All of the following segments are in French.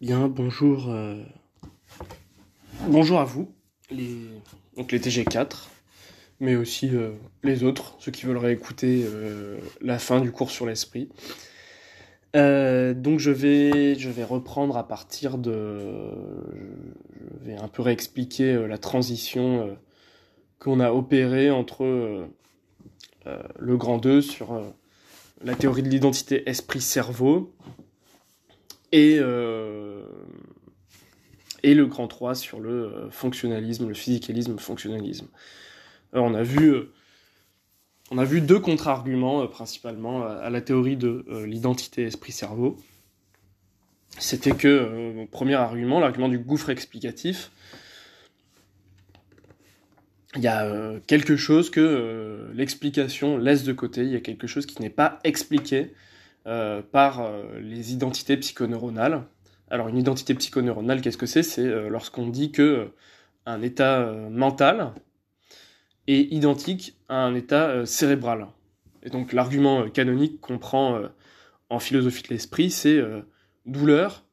Bien, bonjour. euh, Bonjour à vous, les... donc les TG4, mais aussi euh, les autres, ceux qui veulent réécouter euh, la fin du cours sur l'esprit. Donc je vais, je vais reprendre à partir de... Je vais un peu réexpliquer la transition qu'on a opérée entre le grand 2 sur la théorie de l'identité esprit-cerveau et, euh, et le grand 3 sur le euh, fonctionnalisme, le physicalisme, le fonctionnalisme. Alors, on a vu, euh, on a vu deux contre-arguments euh, principalement à, la théorie de euh, l'identité esprit-cerveau. C'était que, euh, premier argument, l'argument du gouffre explicatif, il y a euh, quelque chose que euh, l'explication laisse de côté, il y a quelque chose qui n'est pas expliqué euh, par euh, les identités psychoneuronales. Alors une identité psychoneuronale, qu'est-ce que c'est? C'est euh, lorsqu'on dit que un état mental est identique à un état cérébral. Et donc l'argument canonique qu'on prend en philosophie de l'esprit, c'est douleur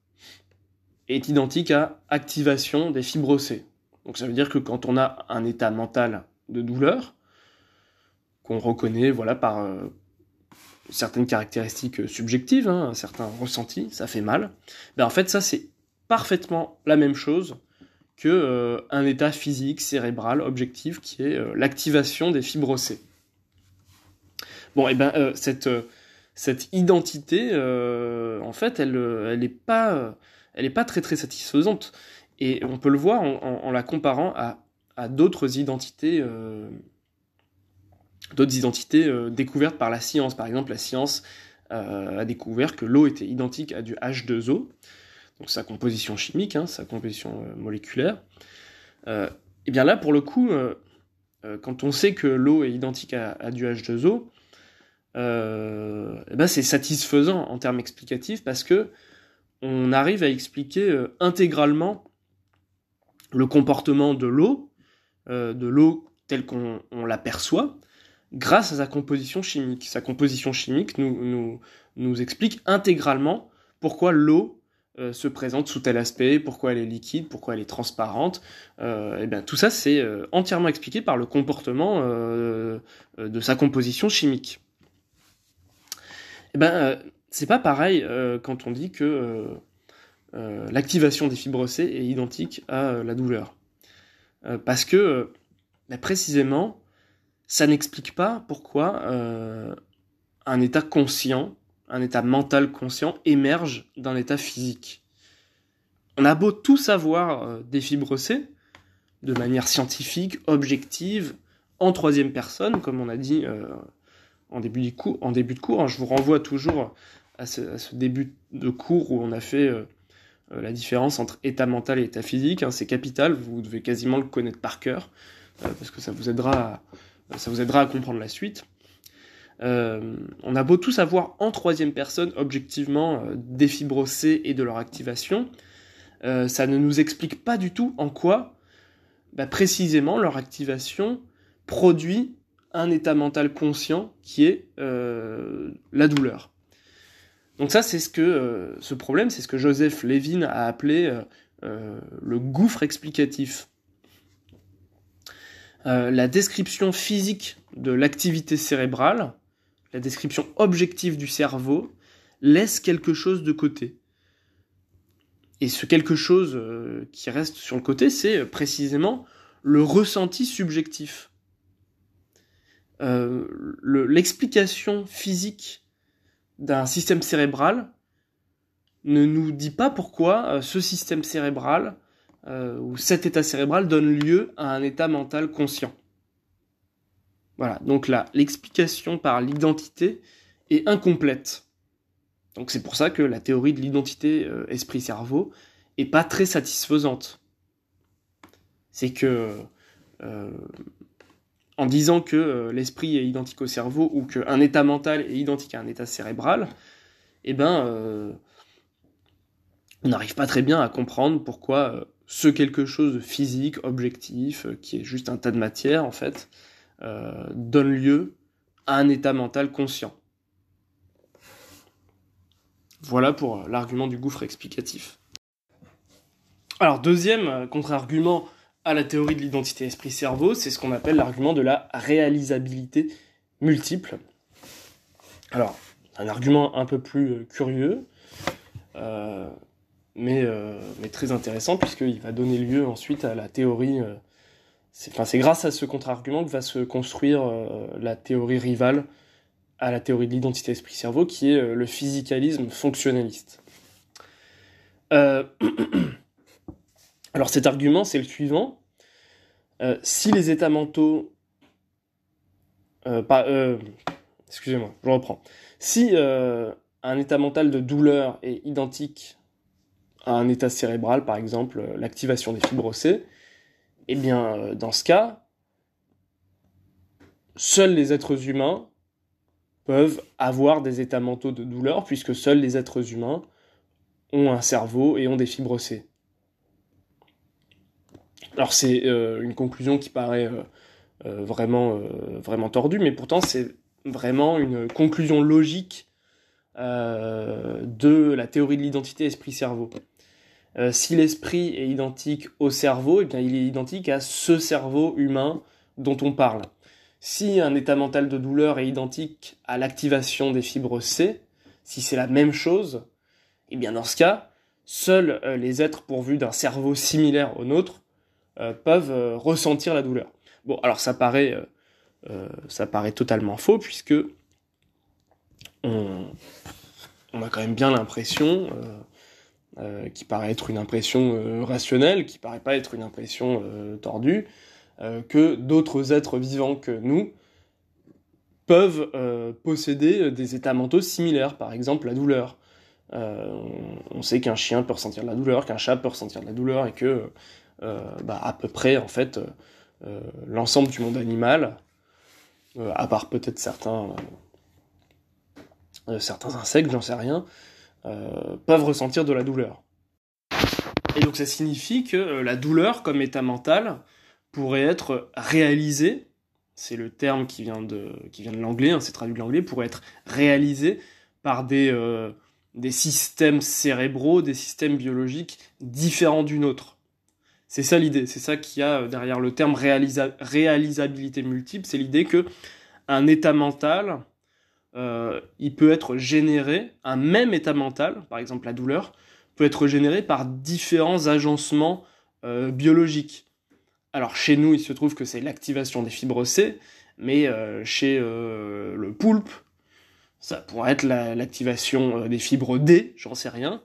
est identique à activation des fibres C. Donc ça veut dire que quand on a un état mental de douleur, qu'on reconnaît voilà, par certaines caractéristiques subjectives, hein, un certain ressenti, ça fait mal, ben en fait ça c'est parfaitement la même chose que euh, un état physique, cérébral, objectif, qui est euh, l'activation des fibres C. Bon, et ben euh, cette, euh, identité, euh, en fait, elle, euh, elle est pas, euh, très très satisfaisante. Et on peut le voir en, la comparant à, d'autres identités, euh, d'autres identités euh, découvertes par la science. Par exemple, la science euh, a découvert que l'eau était identique à du H2O, donc sa composition chimique, hein, sa composition euh, moléculaire. Et bien là, pour le coup, quand on sait que l'eau est identique à, du H2O, euh, eh ben c'est satisfaisant en termes explicatifs parce que on arrive à expliquer intégralement le comportement de l'eau, de l'eau telle qu'on on l'aperçoit, grâce à sa composition chimique. Sa composition chimique nous, explique intégralement pourquoi l'eau euh, se présente sous tel aspect, pourquoi elle est liquide, pourquoi elle est transparente. Euh, bien, tout ça, c'est euh, entièrement expliqué par le comportement de sa composition chimique. Et ben, c'est pas pareil quand on dit que l'activation des fibres C est identique à la douleur. Parce que, ben, précisément, ça n'explique pas pourquoi euh, un état conscient, un état mental conscient émerge d'un état physique. On a beau tout savoir euh, des fibres C, de manière scientifique, objective, en troisième personne, comme on a dit euh, en, début du cours, en début de cours. hein. je vous renvoie toujours à ce, début de cours où on a fait la différence entre état mental et état physique. hein. C'est capital, vous devez quasiment le connaître par cœur, parce que ça vous aidera à, ça vous aidera à comprendre la suite. Euh, on a beau tout savoir en troisième personne, objectivement, euh, des fibres et de leur activation, euh, ça ne nous explique pas du tout en quoi, bah, précisément, leur activation produit un état mental conscient qui est euh, la douleur. Donc ça, c'est ce que euh, ce problème, c'est ce que Joseph Levin a appelé euh, euh, le gouffre explicatif. Euh, la description physique de l'activité cérébrale, la description objective du cerveau, laisse quelque chose de côté. Et ce quelque chose euh, qui reste sur le côté, c'est euh, précisément le ressenti subjectif. Le- L'explication physique d'un système cérébral ne nous dit pas pourquoi ce système cérébral euh, ou cet état cérébral donne lieu à un état mental conscient. Voilà, donc là, l'explication par l'identité est incomplète. Donc c'est pour ça que la théorie de l'identité euh, esprit-cerveau est pas très satisfaisante. C'est que euh, en disant que euh, l'esprit est identique au cerveau ou qu'un état mental est identique à un état cérébral, eh ben on n'arrive pas très bien à comprendre pourquoi ce quelque chose de physique, objectif, euh, qui est juste un tas de matière en fait, euh, donne lieu à un état mental conscient. Voilà pour euh, l'argument du gouffre explicatif. Alors, deuxième contre-argument à la théorie de l'identité esprit-cerveau, c'est ce qu'on appelle l'argument de la réalisabilité multiple. Alors, un argument un peu plus curieux, mais, mais, très intéressant, puisqu'il va donner lieu ensuite à la théorie c'est grâce à ce contre-argument que va se construire euh, la théorie rivale à la théorie de l'identité esprit-cerveau, qui est euh, le physicalisme fonctionnaliste. Euh, alors cet argument, c'est le suivant. si les états mentaux... Excusez-moi, je reprends. Si un état mental de douleur est identique à un état cérébral, par exemple l'activation des fibres C, eh bien, euh, dans ce cas, seuls les êtres humains peuvent avoir des états mentaux de douleur, puisque seuls les êtres humains ont un cerveau et ont des fibres C. Alors c'est euh, une conclusion qui paraît euh, vraiment tordue, mais pourtant c'est vraiment une conclusion logique de la théorie de l'identité esprit-cerveau. Euh, si l'esprit est identique au cerveau, eh il est identique à ce cerveau humain dont on parle. Si un état mental de douleur est identique à l'activation des fibres C, si c'est la même chose, eh bien dans ce cas, seuls euh, les êtres pourvus d'un cerveau similaire au nôtre euh, peuvent ressentir la douleur. Bon, alors ça paraît, totalement faux puisque on a quand même bien l'impression euh, qui paraît être une impression euh, rationnelle, qui paraît pas être une impression euh, tordue, que d'autres êtres vivants que nous peuvent posséder des états mentaux similaires, par exemple la douleur. on sait qu'un chien peut ressentir de la douleur, qu'un chat peut ressentir de la douleur, et que bah, à peu près en fait l'ensemble du monde animal, à part peut-être certains certains insectes, j'en sais rien, euh, peuvent ressentir de la douleur. Et donc ça signifie que euh, la douleur comme état mental pourrait être réalisée, c'est le terme qui vient de, qui vient de l'anglais, hein, c'est traduit de l'anglais, pourrait être réalisée par des, euh, des systèmes cérébraux, des systèmes biologiques différents du nôtre. C'est ça l'idée, c'est ça qu'il y a derrière le terme réalisabilité multiple, c'est l'idée que un état mental euh, il peut être généré, un même état mental, par exemple la douleur, peut être généré par différents agencements euh, biologiques. Alors chez nous, il se trouve que c'est l'activation des fibres C, mais euh, chez le poulpe, ça pourrait être l'activation des fibres D, j'en sais rien.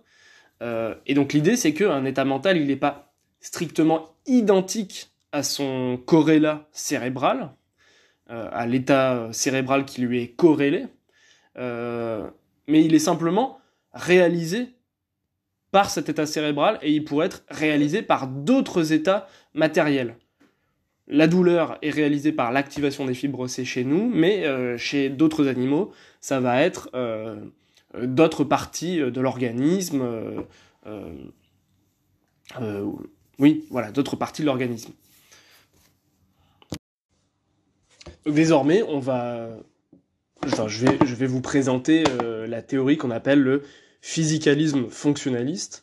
et donc l'idée, c'est qu'un état mental, il n'est pas strictement identique à son corrélat cérébral, à l'état cérébral qui lui est corrélé, euh, mais il est simplement réalisé par cet état cérébral et il pourrait être réalisé par d'autres états matériels. La douleur est réalisée par l'activation des fibres C chez nous, mais euh, chez d'autres animaux, ça va être euh, d'autres parties de l'organisme. oui, voilà, d'autres parties de l'organisme. Désormais, on va je, vais, je vous présenter euh, la théorie qu'on appelle le physicalisme fonctionnaliste,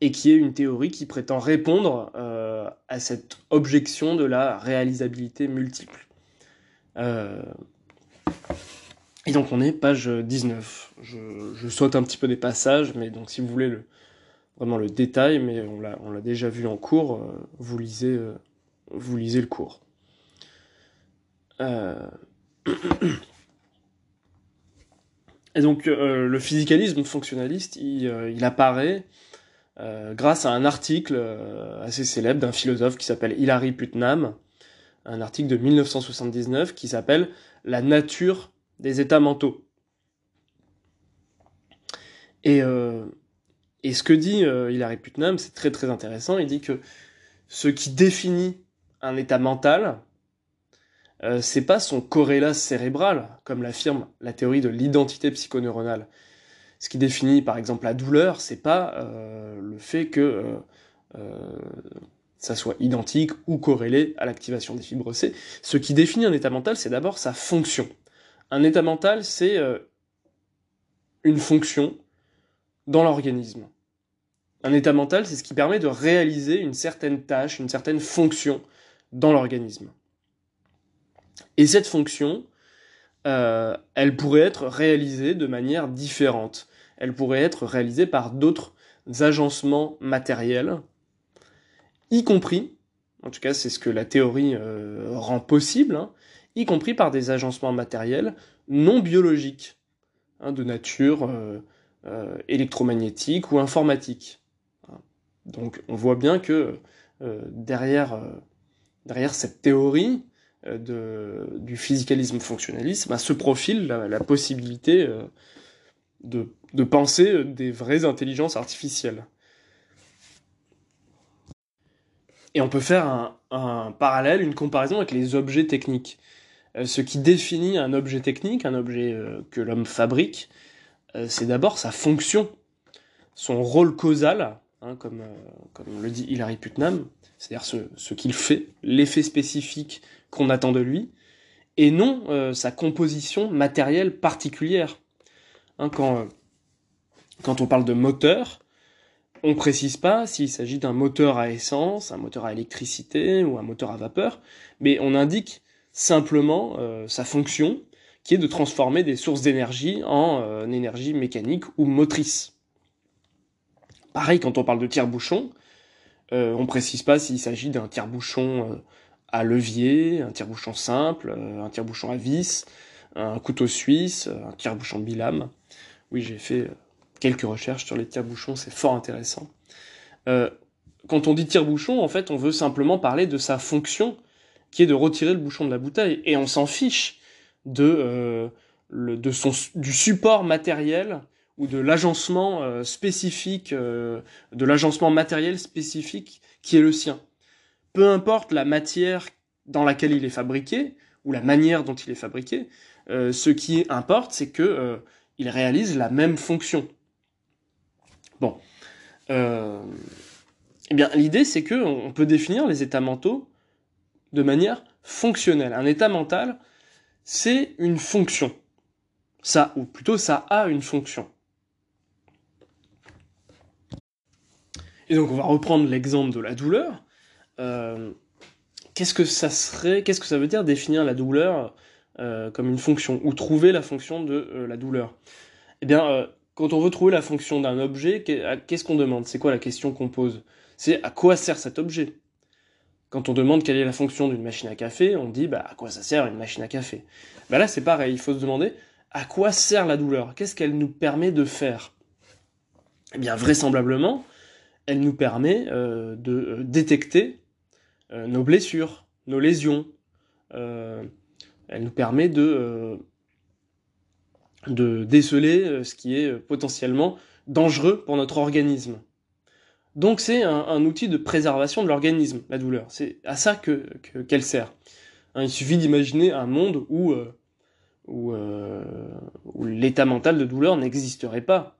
et qui est une théorie qui prétend répondre euh, à cette objection de la réalisabilité multiple. Euh, et donc on est page 19. Je, saute un petit peu des passages, mais donc si vous voulez le, vraiment le détail, mais on l'a déjà vu en cours, vous, lisez, vous lisez le cours. Et donc euh, le physicalisme fonctionnaliste, il, euh, apparaît euh, grâce à un article assez célèbre d'un philosophe qui s'appelle Hilary Putnam, un article de 1979 qui s'appelle La nature des états mentaux. Et, et ce que dit Hilary Putnam, c'est très très intéressant, il dit que ce qui définit un état mental, euh, c'est pas son corrélat cérébral, comme l'affirme la théorie de l'identité psychoneuronale. Ce qui définit par exemple la douleur, c'est pas euh, le fait que euh, ça soit identique ou corrélé à l'activation des fibres C. Ce qui définit un état mental, c'est d'abord sa fonction. Un état mental, c'est une fonction dans l'organisme. Un état mental, c'est ce qui permet de réaliser une certaine tâche, une certaine fonction dans l'organisme. Et cette fonction, euh, elle pourrait être réalisée de manière différente. Elle pourrait être réalisée par d'autres agencements matériels, y compris, en tout cas c'est ce que la théorie euh, rend possible, hein, y compris par des agencements matériels non biologiques, hein, de nature euh, électromagnétique ou informatique. Donc on voit bien que derrière, derrière cette théorie, euh, du physicalisme fonctionnalisme, à ce profil la, possibilité euh, de, penser des vraies intelligences artificielles. Et on peut faire un, parallèle, une comparaison avec les objets techniques. Euh, ce qui définit un objet technique, un objet que l'homme fabrique, c'est d'abord sa fonction, son rôle causal, hein, comme, le dit Hilary Putnam, c'est-à-dire ce, ce qu'il fait, l'effet spécifique qu'on attend de lui, et non euh, sa composition matérielle particulière. Hein, quand, euh, quand on parle de moteur, on ne précise pas s'il s'agit d'un moteur à essence, un moteur à électricité ou un moteur à vapeur, mais on indique simplement euh, sa fonction, qui est de transformer des sources d'énergie en énergie mécanique ou motrice. Pareil quand on parle de tire-bouchon, on ne précise pas s'il s'agit d'un tire-bouchon à levier, un tire-bouchon simple, euh, un tire-bouchon à vis, un couteau suisse, un tire-bouchon bilame. Oui, j'ai fait euh, quelques recherches sur les tire-bouchons, c'est fort intéressant. Euh, quand on dit tire-bouchon, en fait, on veut simplement parler de sa fonction, qui est de retirer le bouchon de la bouteille, et on s'en fiche de, de son, du support matériel ou de l'agencement spécifique, de l'agencement matériel spécifique qui est le sien peu importe la matière dans laquelle il est fabriqué, ou la manière dont il est fabriqué, euh, ce qui importe, c'est que euh, il réalise la même fonction. Bon. Euh, eh bien, l'idée, c'est que on peut définir les états mentaux de manière fonctionnelle. Un état mental, c'est une fonction. Ça, ou plutôt, ça a une fonction. Et donc, on va reprendre l'exemple de la douleur. Euh, qu'est-ce que ça serait, qu'est-ce que ça veut dire définir la douleur euh, comme une fonction ou trouver la fonction de euh, la douleur? Eh bien, quand on veut trouver la fonction d'un objet, qu'est-ce qu'on demande? C'est quoi la question qu'on pose? C'est à quoi sert cet objet? Quand on demande quelle est la fonction d'une machine à café, on dit bah à quoi ça sert une machine à café? Bah là c'est pareil, il faut se demander à quoi sert la douleur? Qu'est-ce qu'elle nous permet de faire? Eh bien vraisemblablement, elle nous permet de détecter nos blessures, nos lésions. Euh, elle nous permet de, euh, déceler ce qui est potentiellement dangereux pour notre organisme. Donc c'est un, outil de préservation de l'organisme, la douleur. C'est à ça que qu'elle sert. Hein, il suffit d'imaginer un monde où, l'état mental de douleur n'existerait pas.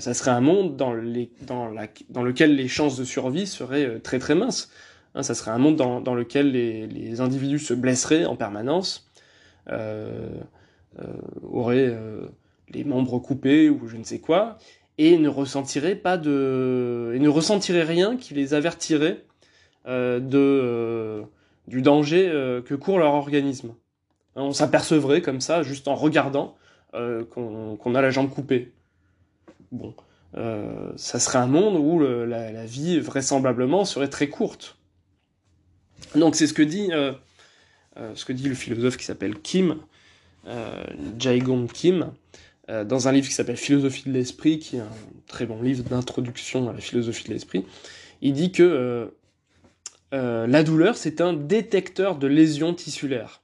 ça serait un monde dans, dans, lequel les chances de survie seraient très très minces. Hein, ça serait un monde dans, lequel les, individus se blesseraient en permanence, euh, euh, auraient euh, les membres coupés ou je ne sais quoi, et ne ressentiraient pas de, et ne ressentiraient rien qui les avertirait de du danger que court leur organisme. Hein, on s'apercevrait comme ça, juste en regardant, qu'on a la jambe coupée. Bon, ça serait un monde où la, vie vraisemblablement serait très courte. Donc c'est ce que dit euh, euh, ce que dit le philosophe qui s'appelle Kim, euh, Jaegong Kim, dans un livre qui s'appelle Philosophie de l'esprit, qui est un très bon livre d'introduction à la philosophie de l'esprit. Il dit que la douleur c'est un détecteur de lésions tissulaires.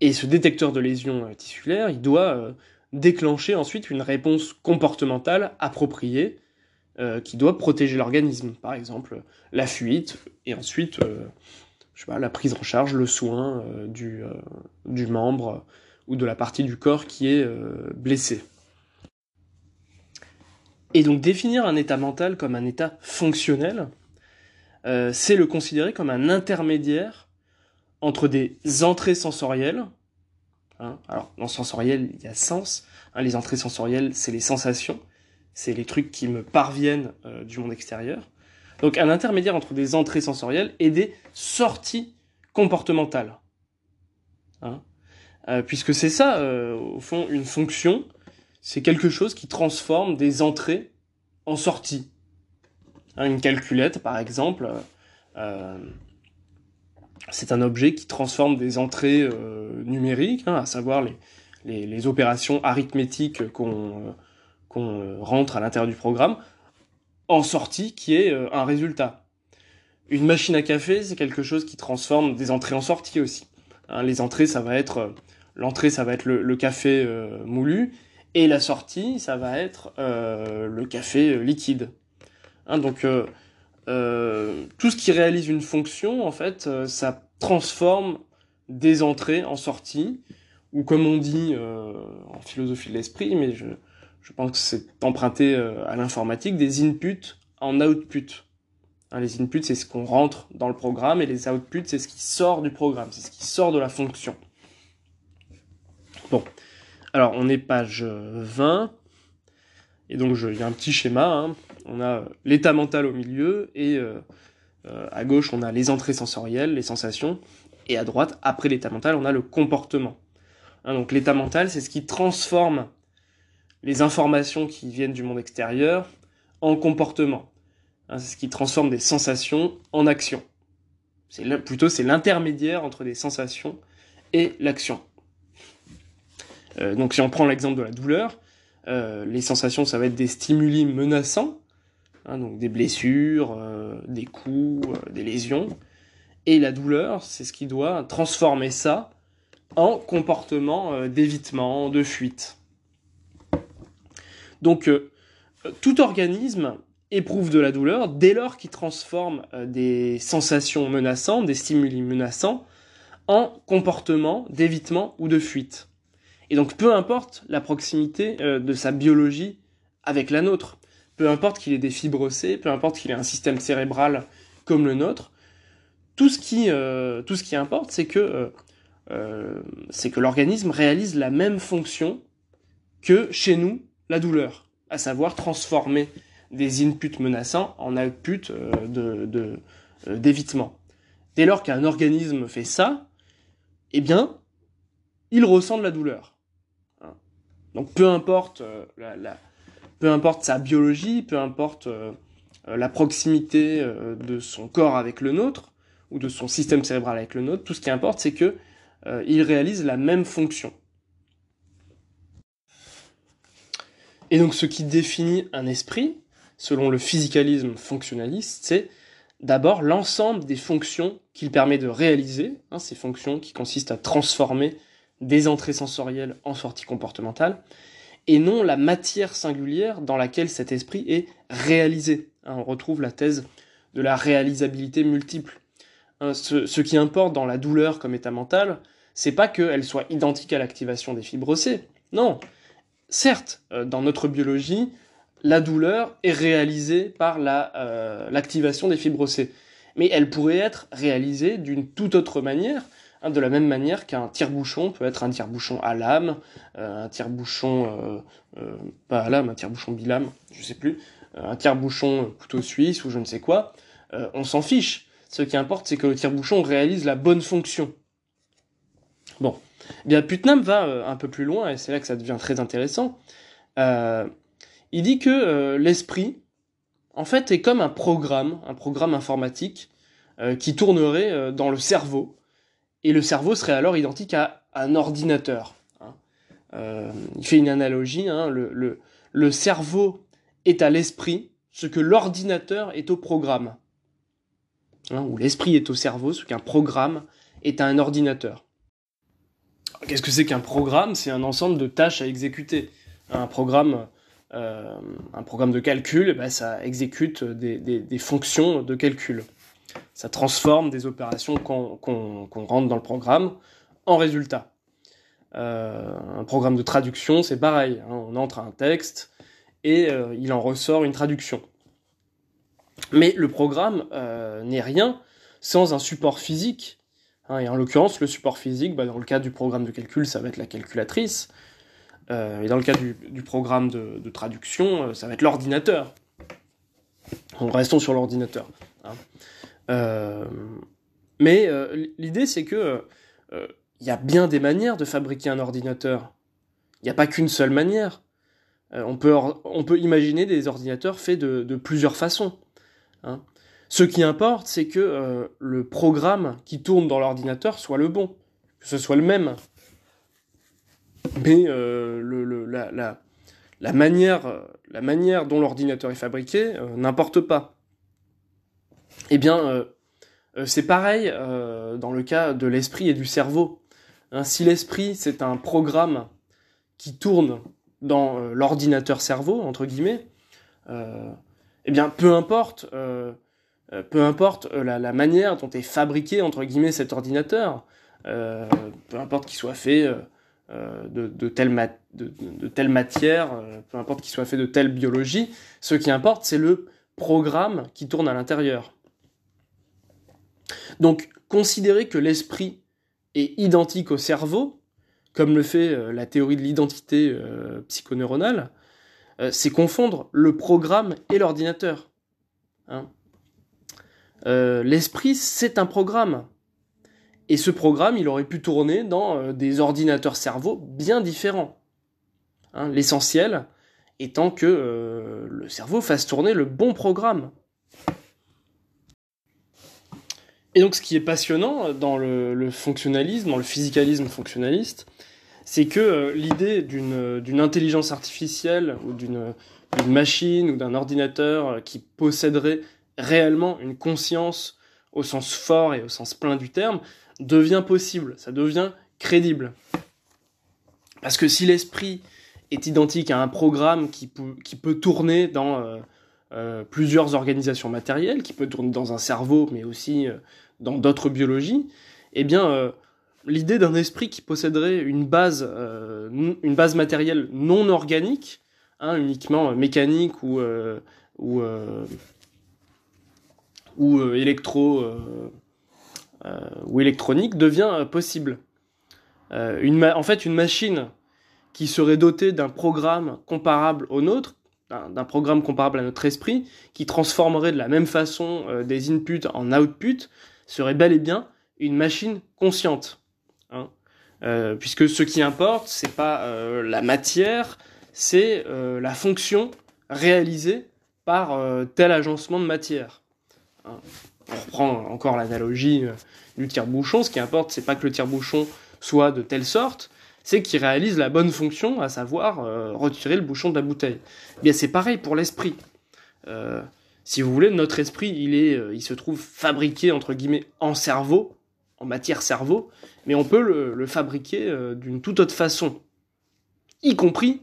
Et ce détecteur de lésions tissulaires, il doit déclencher ensuite une réponse comportementale appropriée euh, qui doit protéger l'organisme. Par exemple, la fuite, et ensuite, euh, je sais pas, la prise en charge, le soin euh, du, du membre ou de la partie du corps qui est blessée. Et donc définir un état mental comme un état fonctionnel, c'est le considérer comme un intermédiaire entre des entrées sensorielles. Hein, alors, dans sensoriel, il y a sens. Hein, les entrées sensorielles, c'est les sensations c'est les trucs qui me parviennent euh, du monde extérieur. Donc un intermédiaire entre des entrées sensorielles et des sorties comportementales. Hein euh, puisque c'est ça, euh, au fond, une fonction, c'est quelque chose qui transforme des entrées en sorties. Hein, une calculette, par exemple, c'est un objet qui transforme des entrées numériques, hein, à savoir les, les, les opérations arithmétiques qu'on qu'on rentre à l'intérieur du programme, en sortie qui est euh, un résultat. Une machine à café, c'est quelque chose qui transforme des entrées en sorties aussi. Hein, les entrées, ça va être euh, l'entrée, ça va être le, café euh, moulu, et la sortie, ça va être le café liquide. Hein, donc tout ce qui réalise une fonction, en fait, ça transforme des entrées en sorties, ou comme on dit en philosophie de l'esprit, mais je, je pense que c'est emprunté euh, à l'informatique, des inputs en output. Hein, les inputs, c'est ce qu'on rentre dans le programme, et les outputs, c'est ce qui sort du programme, c'est ce qui sort de la fonction. Bon, alors on est page 20, et donc il y a un petit schéma, hein. on a l'état mental au milieu, et euh, euh, à gauche on a les entrées sensorielles, les sensations, et à droite, après l'état mental, on a le comportement. Hein, donc l'état mental, c'est ce qui transforme les informations qui viennent du monde extérieur en comportement. Hein, c'est ce qui transforme des sensations en actions. C'est plutôt c'est l'intermédiaire entre des sensations et l'action. Euh, donc si on prend l'exemple de la douleur, euh, les sensations ça va être des stimuli menaçants, hein, donc des blessures, euh, des coups, des lésions, et la douleur c'est ce qui doit transformer ça en comportement d'évitement, de fuite. Donc, euh, tout organisme éprouve de la douleur dès lors qu'il transforme euh, des sensations menaçantes, des stimuli menaçants, en comportement d'évitement ou de fuite. Et donc, peu importe la proximité euh, de sa biologie avec la nôtre, peu importe qu'il ait des fibres C, peu importe qu'il ait un système cérébral comme le nôtre, tout ce qui, importe, c'est que l'organisme réalise la même fonction que chez nous, la douleur, à savoir transformer des inputs menaçants en outputs euh, euh, d'évitement. Dès lors qu'un organisme fait ça, eh bien, il ressent de la douleur. Hein. Donc peu importe, euh, peu importe sa biologie, peu importe la proximité de son corps avec le nôtre, ou de son système cérébral avec le nôtre, tout ce qui importe, c'est que il réalise la même fonction. Et donc ce qui définit un esprit, selon le physicalisme fonctionnaliste, c'est d'abord l'ensemble des fonctions qu'il permet de réaliser, hein, ces fonctions qui consistent à transformer des entrées sensorielles en sorties comportementales, et non la matière singulière dans laquelle cet esprit est réalisé. Hein, on retrouve la thèse de la réalisabilité multiple. Hein, ce, ce, qui importe dans la douleur comme état mental, c'est pas qu'elle soit identique à l'activation des fibres C, non, certes, euh, dans notre biologie, la douleur est réalisée par euh, l'activation des fibres C. Mais elle pourrait être réalisée d'une toute autre manière, hein, de la même manière qu'un tire-bouchon peut être un tire-bouchon à lame, euh, un tire-bouchon, pas à lame, un tire-bouchon bilame, je sais plus, un tire-bouchon couteau suisse ou je ne sais quoi. on s'en fiche. Ce qui importe, c'est que le tire-bouchon réalise la bonne fonction. Bon. Eh Putnam va euh, un peu plus loin, et c'est là que ça devient très intéressant. Euh, il dit que euh, l'esprit, en fait, est comme un programme, un programme informatique, qui tournerait dans le cerveau, et le cerveau serait alors identique à un ordinateur. Hein. il fait une analogie, hein, le, le, cerveau est à l'esprit ce que l'ordinateur est au programme. Hein, ou l'esprit est au cerveau, ce qu'un programme est à un ordinateur. Qu'est-ce que c'est qu'un programme? C'est un ensemble de tâches à exécuter. Un programme, euh, de calcul, eh ben, ça exécute des, fonctions de calcul. Ça transforme des opérations qu'on rentre dans le programme en résultats. Euh, un programme de traduction, c'est pareil. Hein. on entre un texte et euh, il en ressort une traduction. Mais le programme n'est rien sans un support physique Hein, et en l'occurrence, le support physique, bah, dans le cas du programme de calcul, ça va être la calculatrice. et dans le cas du, programme de, traduction, ça va être l'ordinateur. Restons sur l'ordinateur. Hein. mais l'idée, c'est que il y a bien des manières de fabriquer un ordinateur. Il n'y a pas qu'une seule manière. on, peut on peut imaginer des ordinateurs faits de, plusieurs façons. Hein. Ce qui importe, c'est que euh, le programme qui tourne dans l'ordinateur soit le bon, que ce soit le même. Mais euh, la, manière, dont l'ordinateur est fabriqué euh, n'importe pas. Eh bien, c'est pareil dans le cas de l'esprit et du cerveau. Hein, si l'esprit, c'est un programme qui tourne dans l'ordinateur cerveau, entre guillemets, eh bien, peu importe euh, peu importe euh, la, manière dont est fabriqué entre guillemets cet ordinateur, euh, peu importe qu'il soit fait de, telle matière, peu importe qu'il soit fait de telle biologie, ce qui importe c'est le programme qui tourne à l'intérieur. Donc considérer que l'esprit est identique au cerveau, comme le fait la théorie de l'identité psychoneuronale, c'est confondre le programme et l'ordinateur. Hein. Euh, l'esprit, c'est un programme. Et ce programme, il aurait pu tourner dans euh, des ordinateurs cerveaux bien différents. Hein, l'essentiel étant que euh, le cerveau fasse tourner le bon programme. Et donc ce qui est passionnant dans le, fonctionnalisme, dans le physicalisme fonctionnaliste, c'est que l'idée d'une intelligence artificielle ou d'une machine ou d'un ordinateur qui posséderait réellement une conscience au sens fort et au sens plein du terme devient possible, ça devient crédible. Parce que si l'esprit est identique à un programme qui, peut, tourner dans euh, euh, plusieurs organisations matérielles, qui peut tourner dans un cerveau, mais aussi euh, dans d'autres biologies, eh bien, l'idée d'un esprit qui posséderait une base, une base matérielle non organique, hein, uniquement mécanique ou, ou ou euh, électro euh, euh, ou électronique devient possible. En fait, une machine qui serait dotée d'un programme comparable au nôtre, d'un programme comparable à notre esprit, qui transformerait de la même façon des inputs en outputs, serait bel et bien une machine consciente. Hein. puisque ce qui importe, c'est pas la matière, c'est la fonction réalisée par tel agencement de matière. On reprend encore l'analogie euh, du tire-bouchon. Ce qui importe, c'est pas que le tire-bouchon soit de telle sorte, c'est qu'il réalise la bonne fonction, à savoir euh, retirer le bouchon de la bouteille. Eh bien, c'est pareil pour l'esprit. Euh, si vous voulez, notre esprit, il est, il se trouve fabriqué entre en cerveau, en matière cerveau, mais on peut le fabriquer d'une toute autre façon, y compris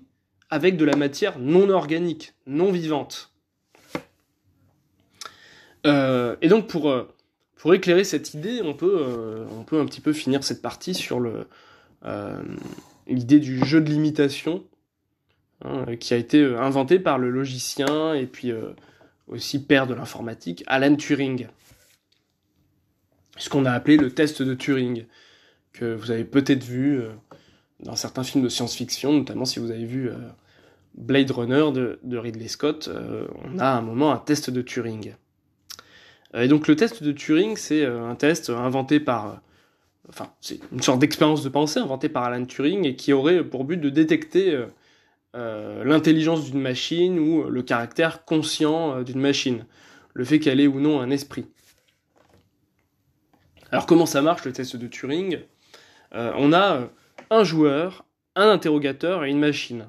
avec de la matière non organique, non vivante. Euh, et donc pour, euh, pour éclairer cette idée, on peut, euh, on peut un petit peu finir cette partie sur le, l'idée du jeu de l'imitation, hein, qui a été inventé par le logicien et puis aussi père de l'informatique, Alan Turing. Ce qu'on a appelé le test de Turing, que vous avez peut-être vu dans certains films de science-fiction, notamment si vous avez vu Blade Runner de, de Ridley Scott, on a à un moment un test de Turing. Euh, et donc le test de Turing, c'est euh, un test inventé par... Euh, enfin, c'est une sorte d'expérience de pensée inventée par Alan Turing et qui aurait pour but de détecter l'intelligence d'une machine ou le caractère conscient d'une machine, le fait qu'elle ait ou non un esprit. Alors comment ça marche le test de Turing? On a un joueur, un interrogateur et une machine.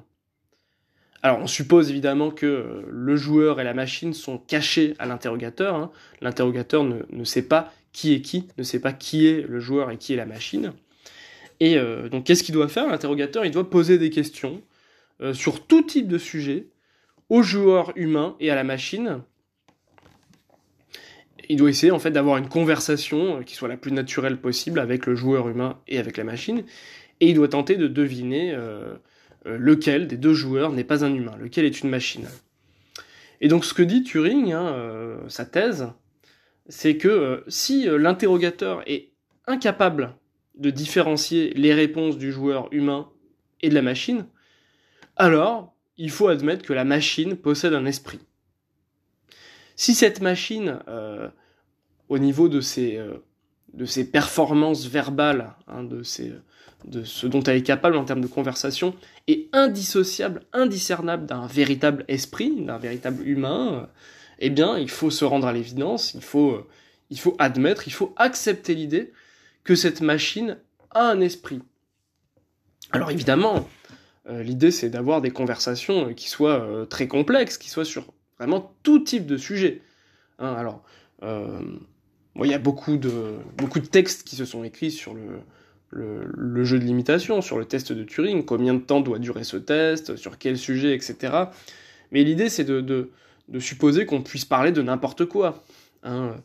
Alors on suppose évidemment que euh, le joueur et la machine sont cachés à l'interrogateur. Hein. L'interrogateur ne, sait pas qui est qui, ne sait pas qui est le joueur et qui est la machine. Et euh, donc qu'est-ce qu'il doit faire L'interrogateur, il doit poser des questions euh, sur tout type de sujet au joueur humain et à la machine. Il doit essayer en fait d'avoir une conversation qui soit la plus naturelle possible avec le joueur humain et avec la machine. Et il doit tenter de deviner lequel des deux joueurs n'est pas un humain, lequel est une machine? Et donc ce que dit Turing, hein, euh, sa thèse, c'est que euh, si l'interrogateur est incapable de différencier les réponses du joueur humain et de la machine, alors il faut admettre que la machine possède un esprit. Si cette machine, euh, au niveau de ses, euh, de ses performances verbales, hein, de, ses, de ce dont elle est capable en termes de conversation, est indissociable, indiscernable d'un véritable esprit, d'un véritable humain, eh bien, il faut se rendre à l'évidence, il faut, il faut admettre, il faut accepter l'idée que cette machine a un esprit. Alors évidemment, euh, l'idée c'est d'avoir des conversations qui soient euh, très complexes, qui soient sur vraiment tout type de sujet. Hein, alors, euh, il y a beaucoup de, beaucoup de textes qui se sont écrits sur le, le, jeu de limitation, sur le test de Turing, combien de temps doit durer ce test, sur quel sujet, etc. Mais l'idée c'est de, supposer qu'on puisse parler de n'importe quoi. Hein.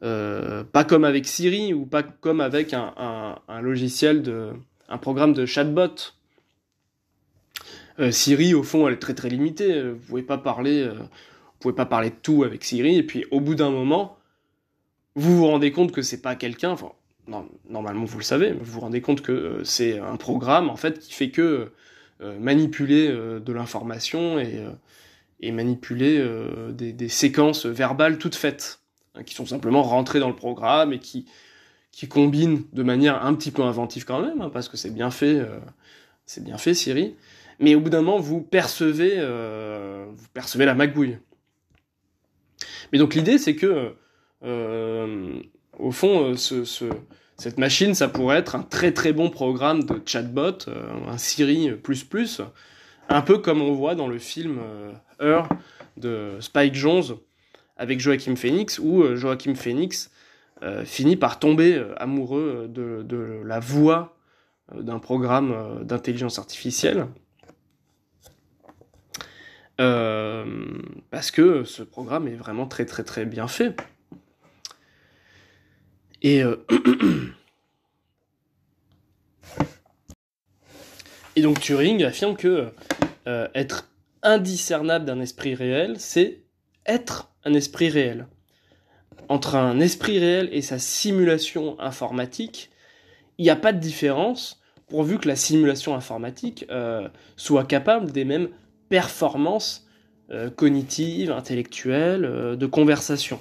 pas comme avec Siri ou pas comme avec un, logiciel de, un programme de chatbot. Euh, Siri, au fond, elle est très très limitée. Euh, vous pouvez pas parler, euh, vous pouvez pas parler de tout avec Siri. Et puis, au bout d'un moment, vous vous rendez compte que c'est pas quelqu'un. Normalement, vous le savez, vous vous rendez compte que c'est un programme en fait qui fait que manipuler de l'information et, manipuler des, séquences verbales toutes faites, hein, qui sont simplement rentrées dans le programme et qui qui combine de manière un petit peu inventive quand même, hein, parce que c'est bien fait, euh, c'est bien fait Siri. Mais au bout d'un moment, vous percevez, euh, vous percevez la magouille. Mais donc l'idée, c'est que, euh, au fond, ce, cette machine, ça pourrait être un très très bon programme de chatbot, un Siri plus plus, un peu comme on voit dans le film Her de Spike Jones avec Joachim Phoenix, où Joachim Phoenix euh, finit par tomber euh, amoureux de, la voix euh, d'un programme d'intelligence artificielle. parce que ce programme est vraiment très très très bien fait. Et, et donc Turing affirme que être indiscernable d'un esprit réel, c'est être un esprit réel entre un esprit réel et sa simulation informatique, il n'y a pas de différence pourvu que la simulation informatique euh, soit capable des mêmes performances euh, cognitives, intellectuelles, euh, de conversation.